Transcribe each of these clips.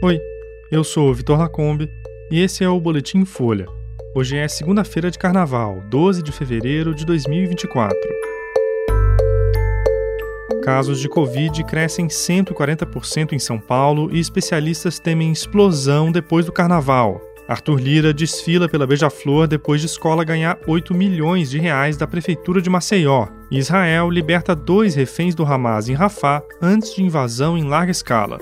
Oi, eu sou o Vitor Lacombe e esse é o Boletim Folha. Hoje é segunda-feira de carnaval, 12 de fevereiro de 2024. Casos de Covid crescem 140% em São Paulo e especialistas temem explosão depois do carnaval. Arthur Lira desfila pela Beija-Flor depois de escola ganhar 8 milhões de reais da prefeitura de Maceió. Israel liberta dois reféns do Hamas em Rafah antes de invasão em larga escala.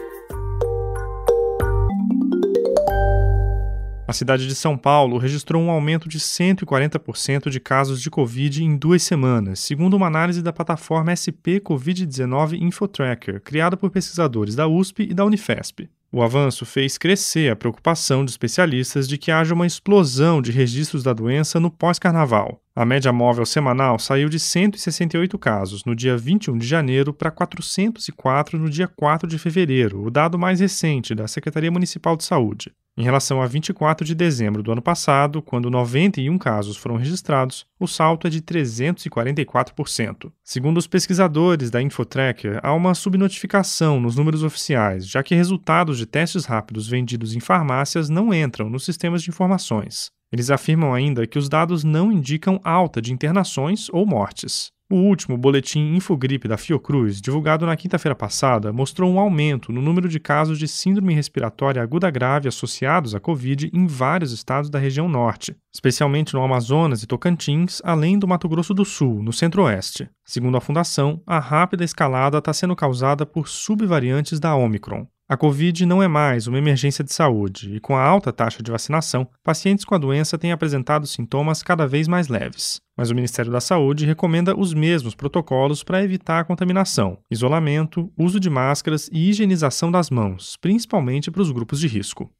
A cidade de São Paulo registrou um aumento de 140% de casos de Covid em duas semanas, segundo uma análise da plataforma SP Covid-19 Infotracker, criada por pesquisadores da USP e da Unifesp. O avanço fez crescer a preocupação de especialistas de que haja uma explosão de registros da doença no pós-carnaval. A média móvel semanal saiu de 168 casos no dia 21 de janeiro para 404 no dia 4 de fevereiro, o dado mais recente da Secretaria Municipal de Saúde. Em relação a 24 de dezembro do ano passado, quando 91 casos foram registrados, o salto é de 344%. Segundo os pesquisadores da Infotracker, há uma subnotificação nos números oficiais, já que resultados de testes rápidos vendidos em farmácias não entram nos sistemas de informações. Eles afirmam ainda que os dados não indicam alta de internações ou mortes. O último boletim Infogripe da Fiocruz, divulgado na quinta-feira passada, mostrou um aumento no número de casos de síndrome respiratória aguda grave associados à Covid em vários estados da região norte, especialmente no Amazonas e Tocantins, além do Mato Grosso do Sul, no centro-oeste. Segundo a Fundação, a rápida escalada está sendo causada por subvariantes da Omicron. A Covid não é mais uma emergência de saúde e, com a alta taxa de vacinação, pacientes com a doença têm apresentado sintomas cada vez mais leves. Mas o Ministério da Saúde recomenda os mesmos protocolos para evitar a contaminação: isolamento, uso de máscaras e higienização das mãos, principalmente para os grupos de risco.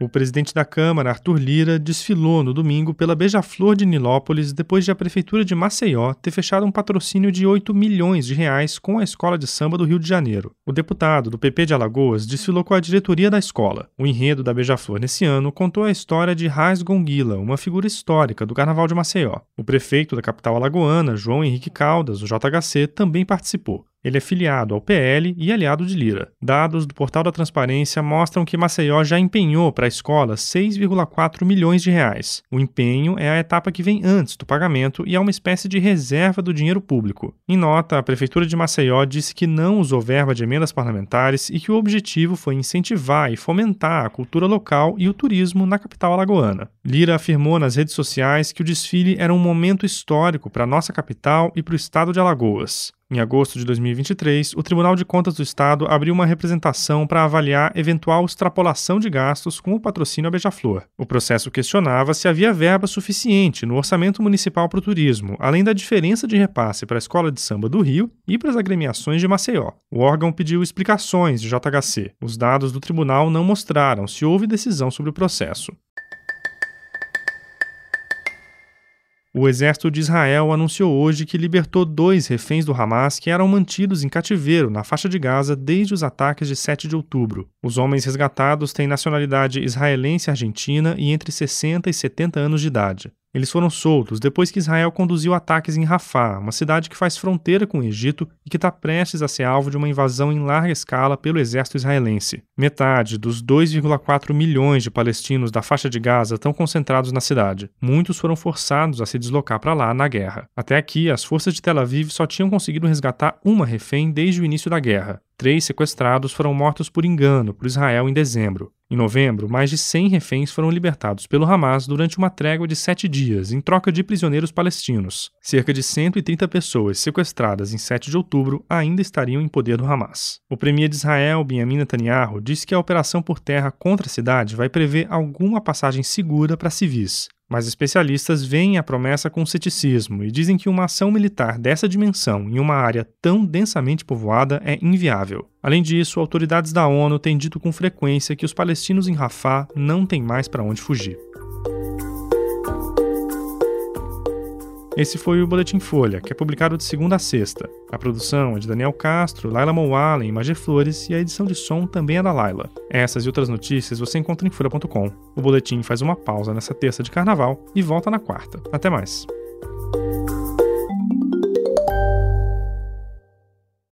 O presidente da Câmara, Arthur Lira, desfilou no domingo pela Beija-Flor de Nilópolis depois de a prefeitura de Maceió ter fechado um patrocínio de 8 milhões de reais com a Escola de Samba do Rio de Janeiro. O deputado do PP de Alagoas desfilou com a diretoria da escola. O enredo da Beija-Flor nesse ano contou a história de Raiz Gonguila, uma figura histórica do Carnaval de Maceió. O prefeito da capital alagoana, João Henrique Caldas, o JHC, também participou. Ele é filiado ao PL e aliado de Lira. Dados do Portal da Transparência mostram que Maceió já empenhou para a escola 6,4 milhões de reais. O empenho é a etapa que vem antes do pagamento e é uma espécie de reserva do dinheiro público. Em nota, a Prefeitura de Maceió disse que não usou verba de emendas parlamentares e que o objetivo foi incentivar e fomentar a cultura local e o turismo na capital alagoana. Lira afirmou nas redes sociais que o desfile era um momento histórico para a nossa capital e para o estado de Alagoas. Em agosto de 2023, o Tribunal de Contas do Estado abriu uma representação para avaliar eventual extrapolação de gastos com o patrocínio à Beija-Flor. O processo questionava se havia verba suficiente no orçamento municipal para o turismo, além da diferença de repasse para a Escola de Samba do Rio e para as agremiações de Maceió. O órgão pediu explicações de JHC. Os dados do tribunal não mostraram se houve decisão sobre o processo. O exército de Israel anunciou hoje que libertou dois reféns do Hamas que eram mantidos em cativeiro na faixa de Gaza desde os ataques de 7 de outubro. Os homens resgatados têm nacionalidade israelense argentina e entre 60 e 70 anos de idade. Eles foram soltos depois que Israel conduziu ataques em Rafah, uma cidade que faz fronteira com o Egito e que está prestes a ser alvo de uma invasão em larga escala pelo exército israelense. Metade dos 2,4 milhões de palestinos da faixa de Gaza estão concentrados na cidade. Muitos foram forçados a se deslocar para lá na guerra. Até aqui, as forças de Tel Aviv só tinham conseguido resgatar uma refém desde o início da guerra. Três sequestrados foram mortos por engano por Israel em dezembro. Em novembro, mais de 100 reféns foram libertados pelo Hamas durante uma trégua de sete dias, em troca de prisioneiros palestinos. Cerca de 130 pessoas sequestradas em 7 de outubro ainda estariam em poder do Hamas. O premier de Israel, Benjamin Netanyahu, disse que a operação por terra contra a cidade vai prever alguma passagem segura para civis, mas especialistas veem a promessa com ceticismo e dizem que uma ação militar dessa dimensão em uma área tão densamente povoada é inviável. Além disso, autoridades da ONU têm dito com frequência que os palestinos em Rafah não têm mais para onde fugir. Esse foi o Boletim Folha, que é publicado de segunda a sexta. A produção é de Daniel Castro, Laila Moualen Magé Flores e a edição de som também é da Laila. Essas e outras notícias você encontra em folha.com. O Boletim faz uma pausa nessa terça de carnaval e volta na quarta. Até mais.